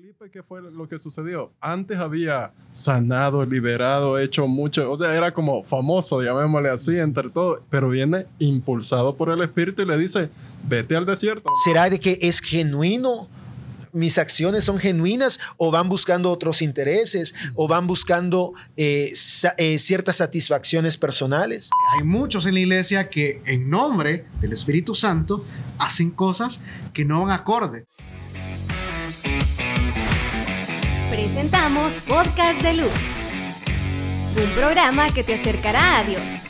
Felipe, ¿qué fue lo que sucedió? Antes había sanado, liberado, hecho mucho, o sea, era como famoso, llamémosle así, entre todos, pero viene impulsado por el Espíritu y le dice, vete al desierto. ¿Será de que es genuino? mis acciones son genuinas o van buscando otros intereses o van buscando eh, eh, ciertas satisfacciones personales. Hay muchos en la iglesia que en nombre del Espíritu Santo hacen cosas que no van acorde. Presentamos Podcast de Luz, un programa que te acercará a Dios.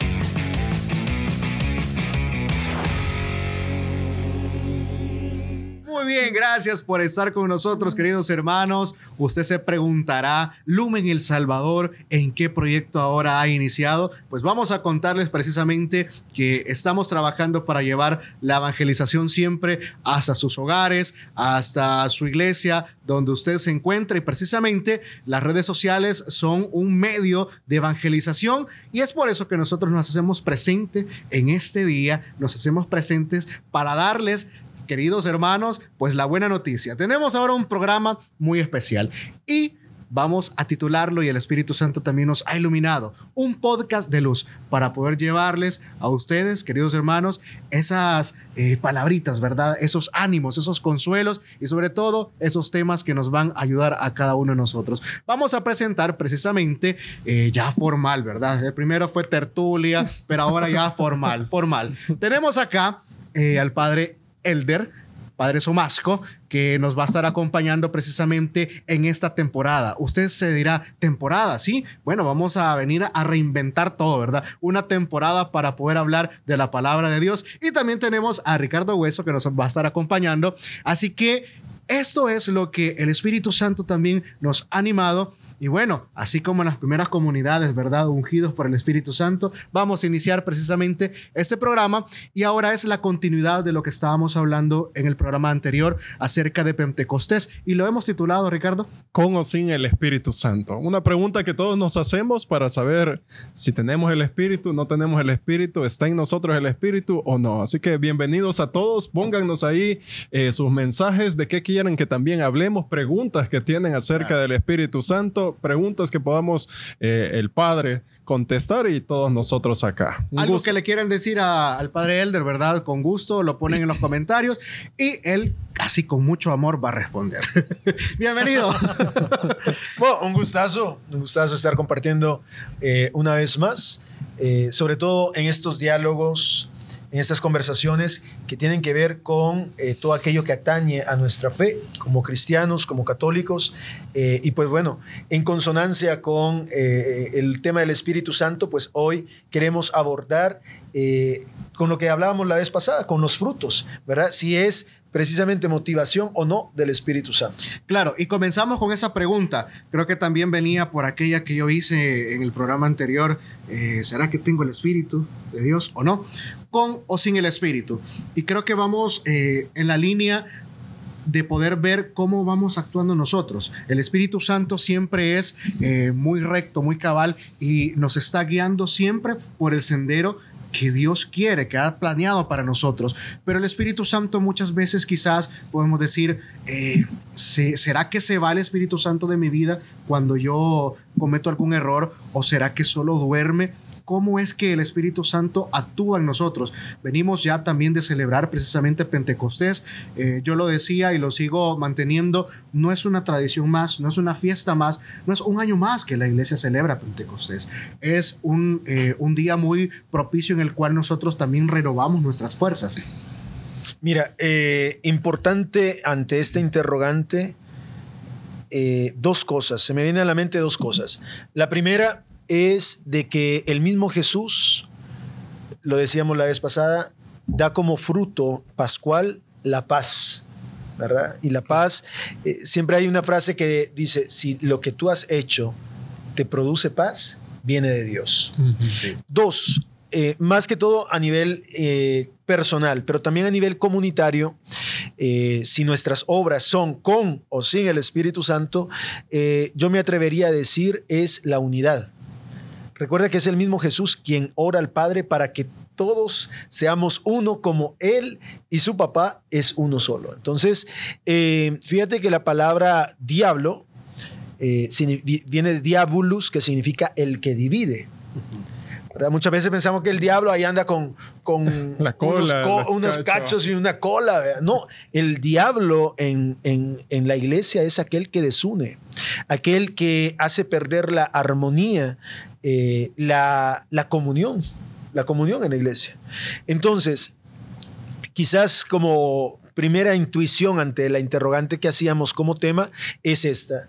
Muy bien, gracias por estar con nosotros, queridos hermanos. Usted se preguntará, Lumen El Salvador, ¿en qué proyecto ahora ha iniciado? Pues vamos a contarles precisamente que estamos trabajando para llevar la evangelización siempre hasta sus hogares, hasta su iglesia, donde usted se encuentra. Y precisamente las redes sociales son un medio de evangelización y es por eso que nosotros nos hacemos presente en este día, nos hacemos presentes para darles queridos hermanos, pues la buena noticia. Tenemos ahora un programa muy especial y vamos a titularlo y el Espíritu Santo también nos ha iluminado, un podcast de luz para poder llevarles a ustedes, queridos hermanos, esas eh, palabritas, ¿verdad? Esos ánimos, esos consuelos y sobre todo esos temas que nos van a ayudar a cada uno de nosotros. Vamos a presentar precisamente eh, ya formal, ¿verdad? El primero fue tertulia, pero ahora ya formal, formal. Tenemos acá eh, al padre Elder, Padre Somasco, que nos va a estar acompañando precisamente en esta temporada. Usted se dirá, temporada, ¿sí? Bueno, vamos a venir a reinventar todo, ¿verdad? Una temporada para poder hablar de la palabra de Dios. Y también tenemos a Ricardo Hueso, que nos va a estar acompañando. Así que esto es lo que el Espíritu Santo también nos ha animado y bueno, así como en las primeras comunidades, ¿verdad? Ungidos por el Espíritu Santo, vamos a iniciar precisamente este programa y ahora es la continuidad de lo que estábamos hablando en el programa anterior acerca de Pentecostés y lo hemos titulado, Ricardo. Con o sin el Espíritu Santo. Una pregunta que todos nos hacemos para saber si tenemos el Espíritu, no tenemos el Espíritu, está en nosotros el Espíritu o no. Así que bienvenidos a todos, pónganos ahí eh, sus mensajes de qué quieren que también hablemos, preguntas que tienen acerca del Espíritu Santo preguntas que podamos eh, el Padre contestar y todos nosotros acá. Algo que le quieren decir al Padre Elder, ¿verdad? Con gusto, lo ponen en los comentarios y él casi con mucho amor va a responder. Bienvenido. bueno, un gustazo, un gustazo estar compartiendo eh, una vez más, eh, sobre todo en estos diálogos en estas conversaciones que tienen que ver con eh, todo aquello que atañe a nuestra fe como cristianos, como católicos. Eh, y pues bueno, en consonancia con eh, el tema del Espíritu Santo, pues hoy queremos abordar con lo que hablábamos la vez pasada, con los frutos, ¿verdad? Si es precisamente motivación o no del Espíritu Santo. Claro, y comenzamos con esa pregunta. Creo que también venía por aquella que yo hice en el programa anterior. Eh, ¿Será que tengo el Espíritu de Dios o no? Con o sin el Espíritu. Y creo que vamos eh, en la línea de poder ver cómo vamos actuando nosotros. El Espíritu Santo siempre es eh, muy recto, muy cabal y nos está guiando siempre por el sendero que Dios quiere, que ha planeado para nosotros. Pero el Espíritu Santo muchas veces quizás podemos decir, eh, ¿será que se va el Espíritu Santo de mi vida cuando yo cometo algún error? ¿O será que solo duerme? Cómo es que el Espíritu Santo actúa en nosotros. Venimos ya también de celebrar precisamente Pentecostés. Eh, yo lo decía y lo sigo manteniendo, no es una tradición más, no es una fiesta más, no es un año más que la iglesia celebra Pentecostés. Es un, eh, un día muy propicio en el cual nosotros también renovamos nuestras fuerzas. Mira, eh, importante ante esta interrogante, dos cosas, se me vienen a la mente dos cosas. La primera, es de que el mismo Jesús, lo decíamos la vez pasada, da como fruto pascual la paz. ¿verdad? Y la paz, eh, siempre hay una frase que dice, si lo que tú has hecho te produce paz, viene de Dios. Dos, eh, más que todo a nivel eh, personal, pero también a nivel comunitario, si nuestras obras son con o sin el Espíritu Santo, yo me atrevería a decir es la unidad. Recuerda que es el mismo Jesús quien ora al Padre para que todos seamos uno como Él y su papá es uno solo. Entonces, eh, fíjate que la palabra diablo eh, viene de diabolus, que significa el que divide. ¿Verdad? Muchas veces pensamos que el diablo ahí anda con, con La cola, unos, co- los unos cachos. cachos y una cola. ¿verdad? No, el diablo en, en- en la iglesia es aquel que desune, aquel que hace perder la armonía, eh, la, la comunión, la comunión en la iglesia. Entonces, quizás como primera intuición ante la interrogante que hacíamos como tema es esta.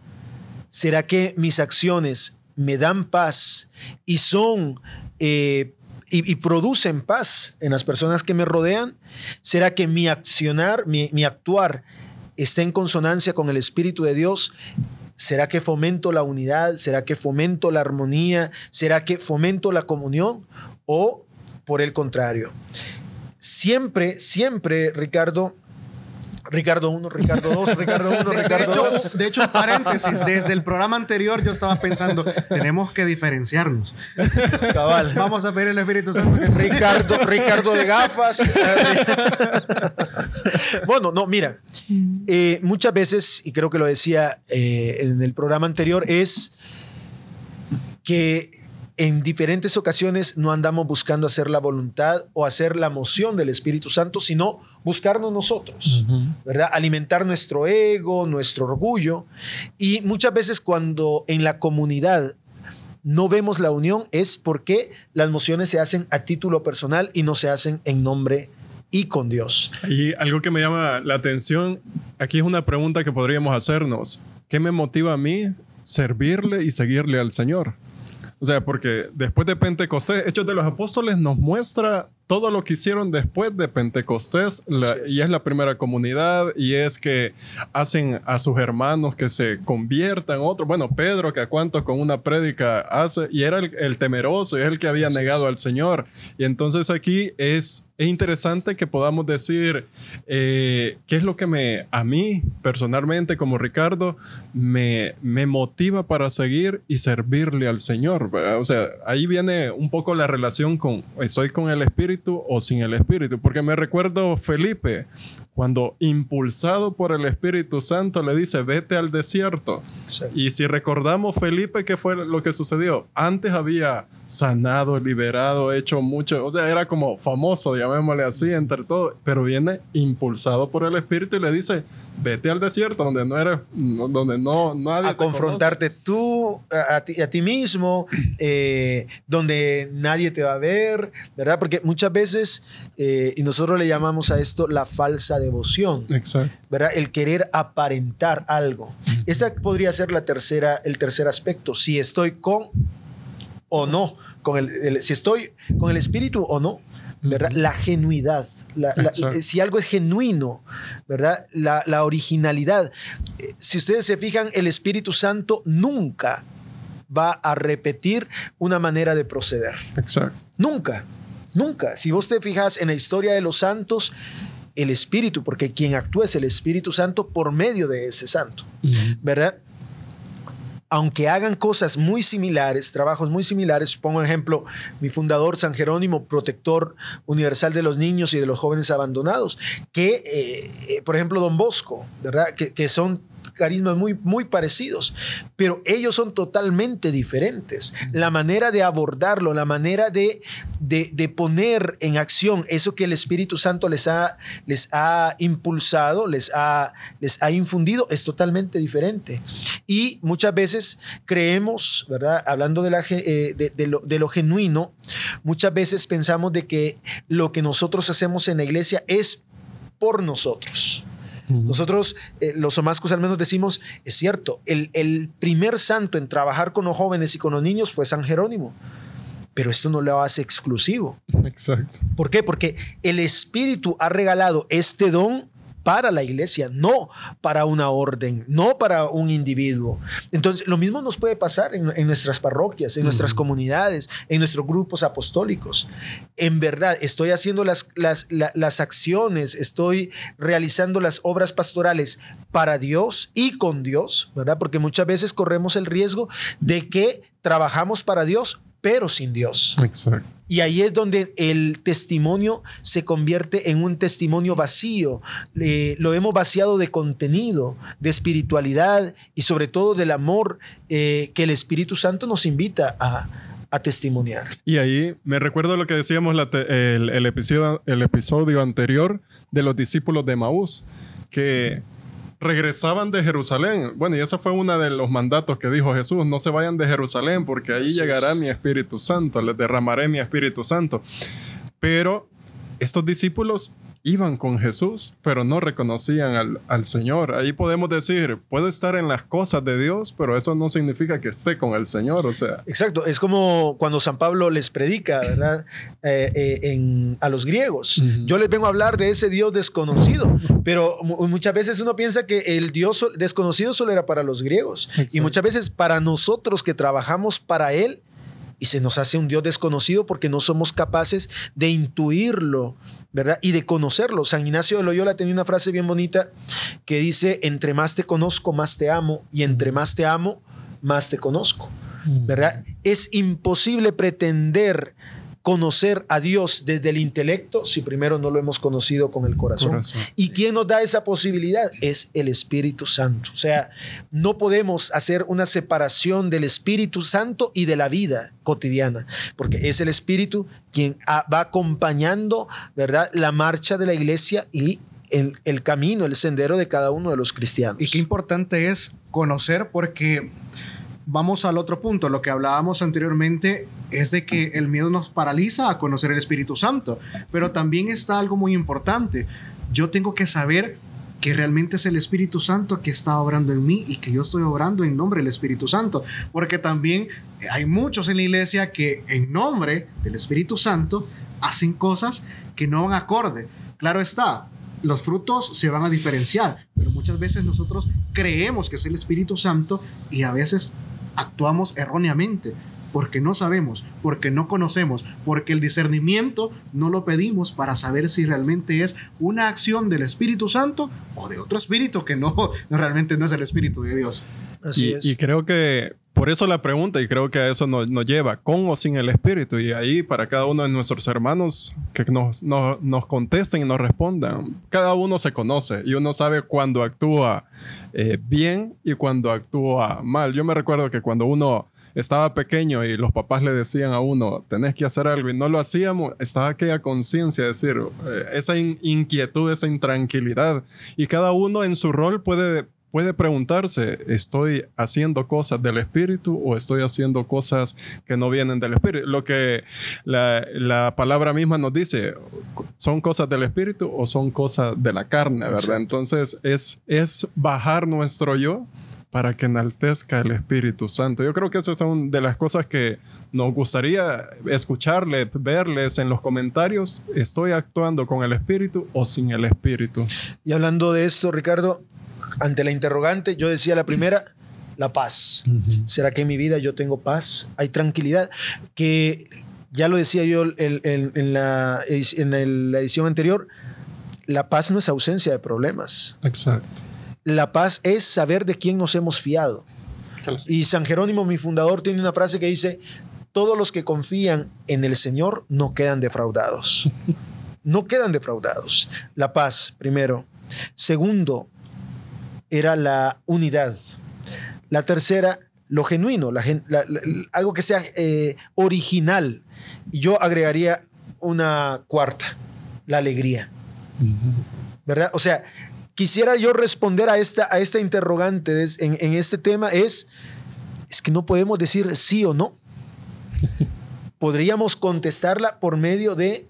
¿Será que mis acciones me dan paz y son eh, y, producen paz en las personas que me rodean? ¿Será que mi accionar, mi, mi actuar está en consonancia con el Espíritu de Dios? ¿Será que fomento la unidad? ¿Será que fomento la armonía? ¿Será que fomento la comunión? ¿O por el contrario? Siempre, siempre, Ricardo, Ricardo 1, Ricardo 2, Ricardo 1, De, de Ricardo hecho, 2. de hecho, paréntesis, desde el programa anterior yo estaba pensando, tenemos que diferenciarnos. Cabal. Vamos a pedir el Espíritu Santo. que- Ricardo, Ricardo de gafas. bueno, no, mira, eh, muchas veces, y creo que lo decía eh, en el programa anterior, es que en diferentes ocasiones no andamos buscando hacer la voluntad o hacer la moción del Espíritu Santo, sino buscarnos nosotros, ¿verdad? Alimentar nuestro ego, nuestro orgullo. Y muchas veces cuando en la comunidad no vemos la unión es porque las mociones se hacen a título personal y no se hacen en nombre y con Dios. Y algo que me llama la atención, aquí es una pregunta que podríamos hacernos. ¿Qué me motiva a mí servirle y seguirle al Señor? O sea, porque después de Pentecostés, Hechos de los Apóstoles nos muestra todo lo que hicieron después de Pentecostés, la- y es la primera comunidad, y es que hacen a sus hermanos que se conviertan, otros, bueno, Pedro, que a cuantos con una prédica hace, y era el, el temeroso, y es el que había Así negado es. al Señor. Y entonces aquí es, es interesante que podamos decir eh, qué es lo que me, a mí personalmente como Ricardo, me, me motiva para seguir y servirle al Señor. O sea, ahí viene un poco la relación con, estoy con el Espíritu o sin el Espíritu, porque me recuerdo Felipe. Cuando impulsado por el Espíritu Santo le dice, vete al desierto. Y si recordamos, Felipe, ¿qué fue lo que sucedió? Antes había sanado, liberado, hecho mucho, o sea, era como famoso, llamémosle así, entre todos, pero viene impulsado por el Espíritu y le dice, vete al desierto, donde no eres, donde no, nadie A te confrontarte tú, a, a ti, a ti mismo, eh, donde nadie te va a ver, ¿verdad? Porque muchas veces, eh, y nosotros le llamamos a esto la falsa devoción. Exacto. ¿verdad? El querer aparentar algo. Esta podría ser la tercera, el tercer aspecto. Si estoy con o no, con el, el- si estoy con el espíritu o no, ¿verdad? La genuidad, la- la- Exacto. si algo es genuino, ¿verdad? La, la originalidad. Eh, Si ustedes se fijan, el Espíritu Santo nunca va a repetir una manera de proceder. Exacto. Nunca, nunca. Si vos te fijas en la historia de los santos, el Espíritu, porque quien actúa es el Espíritu Santo por medio de ese santo, ¿verdad? Aunque hagan cosas muy similares, trabajos muy similares, pongo ejemplo, mi fundador San Jerónimo, protector universal de los niños y de los jóvenes abandonados, que, eh, eh, por ejemplo, Don Bosco, ¿verdad? Que, que son carismas muy, muy parecidos, pero ellos son totalmente diferentes. La manera de abordarlo, la manera de, de, de poner en acción eso que el Espíritu Santo les ha, les ha impulsado, les ha, les ha infundido, es totalmente diferente. Y muchas veces creemos, ¿verdad? Hablando de, la, eh, de lo genuino, muchas veces pensamos de que lo que nosotros hacemos en la iglesia es por nosotros. Nosotros, eh, los somascos al menos decimos, es cierto, el, el primer santo en trabajar con los jóvenes y con los niños fue San Jerónimo, pero esto no lo hace exclusivo. Exacto. ¿Por qué? Porque el Espíritu ha regalado este don para la iglesia, no para una orden, no para un individuo. Entonces, lo mismo nos puede pasar en, en nuestras parroquias, en nuestras comunidades, en nuestros grupos apostólicos. En verdad, estoy haciendo las, las, la- las acciones, estoy realizando las obras pastorales para Dios y con Dios, ¿verdad? Porque muchas veces corremos el riesgo de que trabajamos para Dios pero sin Dios. Exacto. Y ahí es donde el testimonio se convierte en un testimonio vacío. Eh, lo hemos vaciado de contenido, de espiritualidad y sobre todo del amor eh, que el Espíritu Santo nos invita a, a testimoniar. Y ahí me recuerdo lo que decíamos la el, el episodio, el episodio anterior de los discípulos de Maús, que regresaban de Jerusalén. Bueno, y eso fue uno de los mandatos que dijo Jesús, no se vayan de Jerusalén porque ahí llegará mi Espíritu Santo, les derramaré mi Espíritu Santo. Pero estos discípulos iban con Jesús, pero no reconocían al, al Señor. Ahí podemos decir, puedo estar en las cosas de Dios, pero eso no significa que esté con el Señor. O sea, Exacto, es como cuando San Pablo les predica, ¿verdad? Eh, eh, en- a los griegos. Ujú. Yo les vengo a hablar de ese Dios desconocido, pero mu- muchas veces uno piensa que el Dios desconocido solo era para los griegos. Y Exacto. muchas veces para nosotros que trabajamos para Él, y se nos hace un Dios desconocido porque no somos capaces de intuirlo, ¿verdad? Y de conocerlo. San Ignacio de Loyola tenía una frase bien bonita que dice, entre más te conozco, más te amo, y entre más te amo, más te conozco. ¿verdad? Es imposible pretender conocer a Dios desde el intelecto si primero no lo hemos conocido con el corazón. Corazón. ¿Y quién nos da esa posibilidad? Es el Espíritu Santo. O sea, no podemos hacer una separación del Espíritu Santo y de la vida cotidiana, porque es el Espíritu quien va acompañando, ¿verdad? La marcha de la iglesia y el, el camino, el sendero de cada uno de los cristianos. Y qué importante es conocer porque vamos al otro punto. Lo que hablábamos anteriormente es de que el miedo nos paraliza a conocer el Espíritu Santo. Pero también está algo muy importante. Yo tengo que saber que realmente es el Espíritu Santo que está obrando en mí y que yo estoy obrando en nombre del Espíritu Santo. Porque también hay muchos en la iglesia que en nombre del Espíritu Santo hacen cosas que no van acorde. Claro está, los frutos se van a diferenciar, pero muchas veces nosotros creemos que es el Espíritu Santo y a veces actuamos erróneamente porque no sabemos, porque no conocemos, porque el discernimiento no lo pedimos para saber si realmente es una acción del Espíritu Santo o de otro espíritu que no, no realmente no es el Espíritu de Dios. Así y, es. y creo que por eso la pregunta, y creo que a eso nos, nos lleva, con o sin el Espíritu. Y ahí para cada uno de nuestros hermanos que nos, nos, nos contesten y nos respondan, cada uno se conoce y uno sabe cuando actúa eh, bien y cuando actúa mal. Yo me recuerdo que cuando uno estaba pequeño y los papás le decían a uno, tenés que hacer algo y no lo hacíamos, estaba aquella conciencia, es decir, eh, esa in- inquietud, esa intranquilidad. Y cada uno en su rol puede puede preguntarse, ¿estoy haciendo cosas del espíritu o estoy haciendo cosas que no vienen del espíritu? Lo que la, la palabra misma nos dice, ¿son cosas del espíritu o son cosas de la carne, verdad? Entonces es, es bajar nuestro yo para que enaltezca el Espíritu Santo. Yo creo que esas son de las cosas que nos gustaría escucharles, verles en los comentarios. ¿Estoy actuando con el Espíritu o sin el Espíritu? Y hablando de esto, Ricardo, ante la interrogante, yo decía la primera, la paz. ¿Será que en mi vida yo tengo paz? Hay tranquilidad. Que ya lo decía yo en, en- en la, en la edición anterior, la paz no es ausencia de problemas. Exacto. La paz es saber de quién nos hemos fiado. Y San Jerónimo, mi fundador, tiene una frase que dice, todos los que confían en el Señor no quedan defraudados. No quedan defraudados. La paz, primero. Segundo, era la unidad. La tercera, lo genuino, la gen- la- la- algo que sea eh, original. Y yo agregaría una cuarta, la alegría. ¿Verdad? O sea, quisiera yo responder a esta, a esta interrogante en este tema es, es que no podemos decir sí o no. Podríamos contestarla por medio de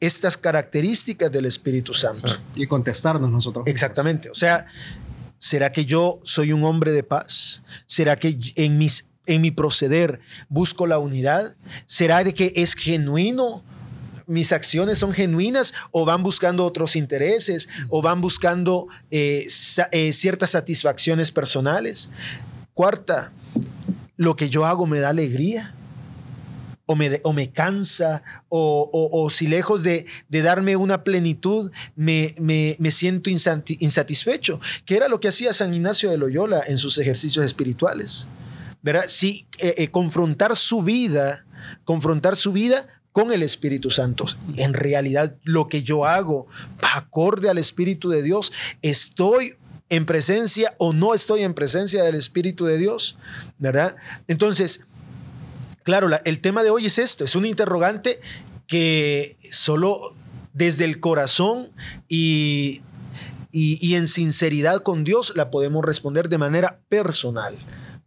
estas características del Espíritu Santo. Y contestarnos nosotros. Exactamente. O sea, ¿será que yo soy un hombre de paz? ¿Será que en, mis, en mi proceder busco la unidad? ¿Será de que es genuino? ¿Mis acciones son genuinas o van buscando otros intereses o van buscando eh, eh, ciertas satisfacciones personales? Cuarta, ¿lo que yo hago me da alegría? O me, o me cansa, o, o- si lejos de, de darme una plenitud, me, me- me siento insati- insatisfecho, que era lo que hacía San Ignacio de Loyola en sus ejercicios espirituales. ¿verdad? Sí, eh, eh, confrontar su vida confrontar su vida con el Espíritu Santo. En realidad, lo que yo hago acorde al Espíritu de Dios, estoy en presencia o no estoy en presencia del Espíritu de Dios, ¿verdad? Entonces, claro, el tema de hoy es esto, es un interrogante que solo desde el corazón y, y, en sinceridad con Dios la podemos responder de manera personal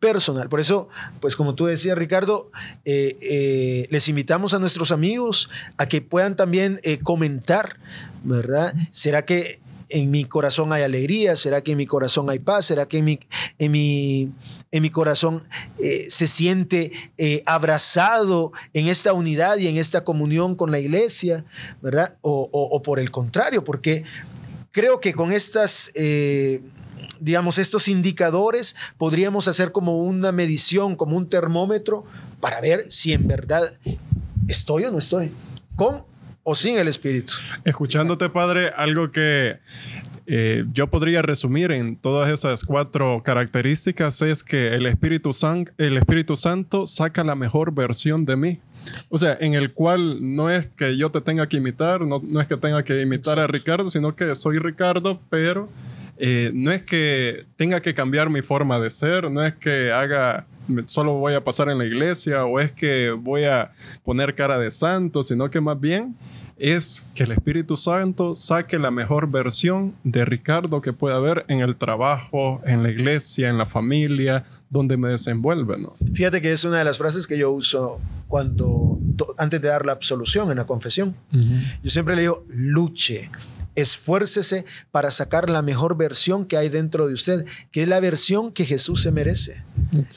personal. Por eso, pues como tú decías, Ricardo, eh, eh, les invitamos a nuestros amigos a que puedan también eh, comentar, ¿verdad? ¿Será que en mi corazón hay alegría? ¿Será que en mi corazón hay paz? ¿Será que en mi, en mi, en mi corazón se siente abrazado en esta unidad y en esta comunión con la iglesia? ¿Verdad? O, por el contrario, porque creo que con estas digamos, estos indicadores podríamos hacer como una medición, como un termómetro para ver si en verdad estoy o no estoy, con o sin el Espíritu. Escuchándote, Padre, algo que eh, yo podría resumir en todas esas cuatro características es que el Espíritu, el Espíritu Santo saca la mejor versión de mí. O sea, en el cual no es que yo te tenga que imitar, no, no es que tenga que imitar a Ricardo, sino que soy Ricardo, pero eh, no es que tenga que cambiar mi forma de ser, no es que haga, solo voy a pasar en la iglesia o es que voy a poner cara de santo, sino que más bien es que el Espíritu Santo saque la mejor versión de Ricardo que pueda haber en el trabajo, en la iglesia, en la familia, donde me desenvuelve. ¿no? Fíjate que es una de las frases que yo uso cuando, antes de dar la absolución en la confesión. Yo siempre le digo, luche, Esfuércese para sacar la mejor versión que hay dentro de usted, que es la versión que Jesús se merece.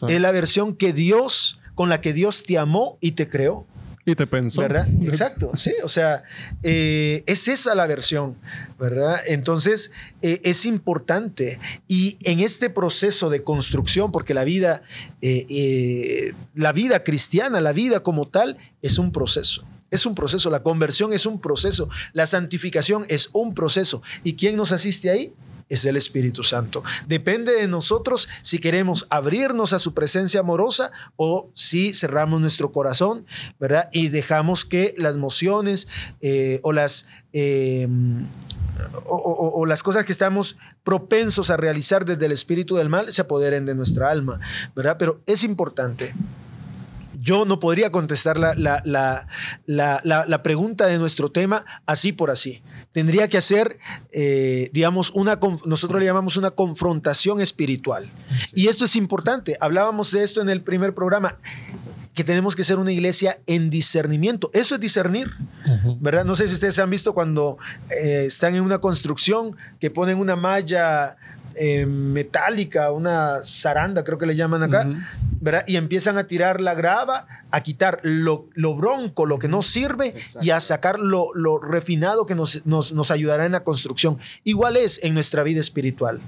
Es la versión que Dios, con la que Dios te amó y te creó. Y te pensó. ¿Verdad? Exacto, sí. O sea, eh, es esa la versión, ¿verdad? Entonces, eh, es importante. Y en este proceso de construcción, porque la vida, eh, la vida cristiana, la vida como tal, es un proceso. Es un proceso, la conversión es un proceso, la santificación es un proceso. ¿Y quién nos asiste ahí? Es el Espíritu Santo. Depende de nosotros si queremos abrirnos a su presencia amorosa o si cerramos nuestro corazón, ¿verdad? Y dejamos que las emociones eh, o las... Em, o, las cosas que estamos propensos a realizar desde el espíritu del mal se apoderen de nuestra alma, ¿verdad? Pero es importante yo no podría contestar la, la, pregunta de nuestro tema así por así. Tendría que hacer, eh, digamos, una, nosotros le llamamos una confrontación espiritual. Y esto es importante. Hablábamos de esto en el primer programa que tenemos que ser una iglesia en discernimiento. Eso es discernir, ¿verdad? No sé si ustedes han visto cuando eh, están en una construcción que ponen una malla eh, metálica, una zaranda, creo que le llaman acá, ¿verdad? Y empiezan a tirar la grava, a quitar lo, bronco, lo que no sirve, y a sacar lo, refinado que nos, nos, ayudará en la construcción. Igual es en nuestra vida espiritual.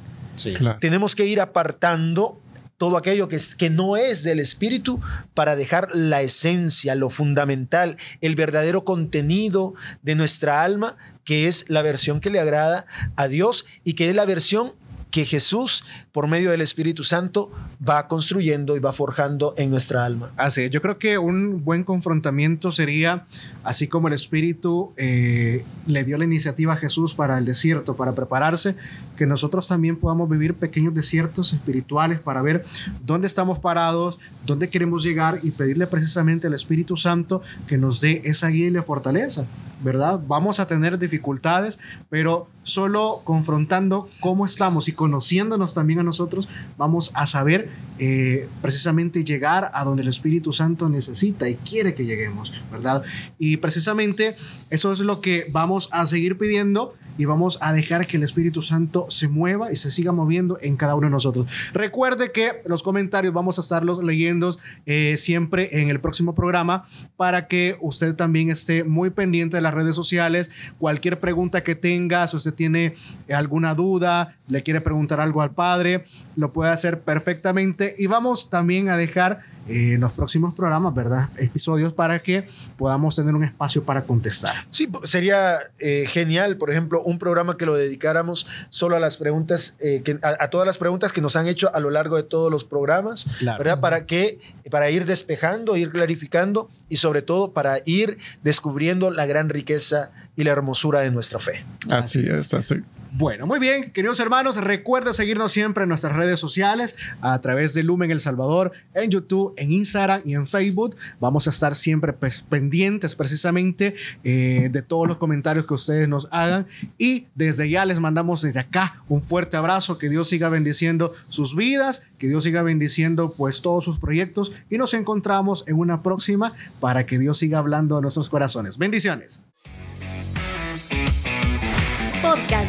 Tenemos que ir apartando todo aquello que, es, que no es del espíritu para dejar la esencia, lo fundamental, el verdadero contenido de nuestra alma, que es la versión que le agrada a Dios y que es la versión que Jesús, por medio del Espíritu Santo, va construyendo y va forjando en nuestra alma. Así, yo creo que un buen confrontamiento sería, así como el Espíritu eh, le dio la iniciativa a Jesús para el desierto, para prepararse, que nosotros también podamos vivir pequeños desiertos espirituales para ver dónde estamos parados, dónde queremos llegar y pedirle precisamente al Espíritu Santo que nos dé esa guía y la fortaleza. ¿Verdad? Vamos a tener dificultades, pero solo confrontando cómo estamos y conociéndonos también a nosotros, vamos a saber eh, precisamente llegar a donde el Espíritu Santo necesita y quiere que lleguemos, ¿verdad? Y precisamente eso es lo que vamos a seguir pidiendo y vamos a dejar que el Espíritu Santo se mueva y se siga moviendo en cada uno de nosotros. Recuerde que los comentarios vamos a estarlos leyendo eh, siempre en el próximo programa para que usted también esté muy pendiente de las redes sociales. Cualquier pregunta que tenga, si usted tiene alguna duda, le quiere preguntar algo al Padre, lo puede hacer perfectamente y vamos también a dejar eh, en los próximos programas, ¿verdad? Episodios para que podamos tener un espacio para contestar. Sí, sería eh, genial, por ejemplo, un programa que lo dedicáramos solo a las preguntas, eh, que, a, a, todas las preguntas que nos han hecho a lo largo de todos los programas, Claro. ¿verdad? Para que, para ir despejando, ir clarificando y sobre todo para ir descubriendo la gran riqueza y la hermosura de nuestra fe. Así es, así. Bueno, muy bien, queridos hermanos, recuerda seguirnos siempre en nuestras redes sociales a través de Lumen El Salvador, en YouTube, en Instagram y en Facebook. Vamos a estar siempre pues, pendientes precisamente eh, de todos los comentarios que ustedes nos hagan y desde ya les mandamos desde acá un fuerte abrazo, que Dios siga bendiciendo sus vidas, que Dios siga bendiciendo pues todos sus proyectos y nos encontramos en una próxima para que Dios siga hablando a nuestros corazones. Bendiciones.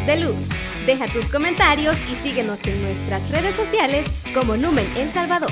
De Luz. Deja tus comentarios y síguenos en nuestras redes sociales como Lumen El Salvador.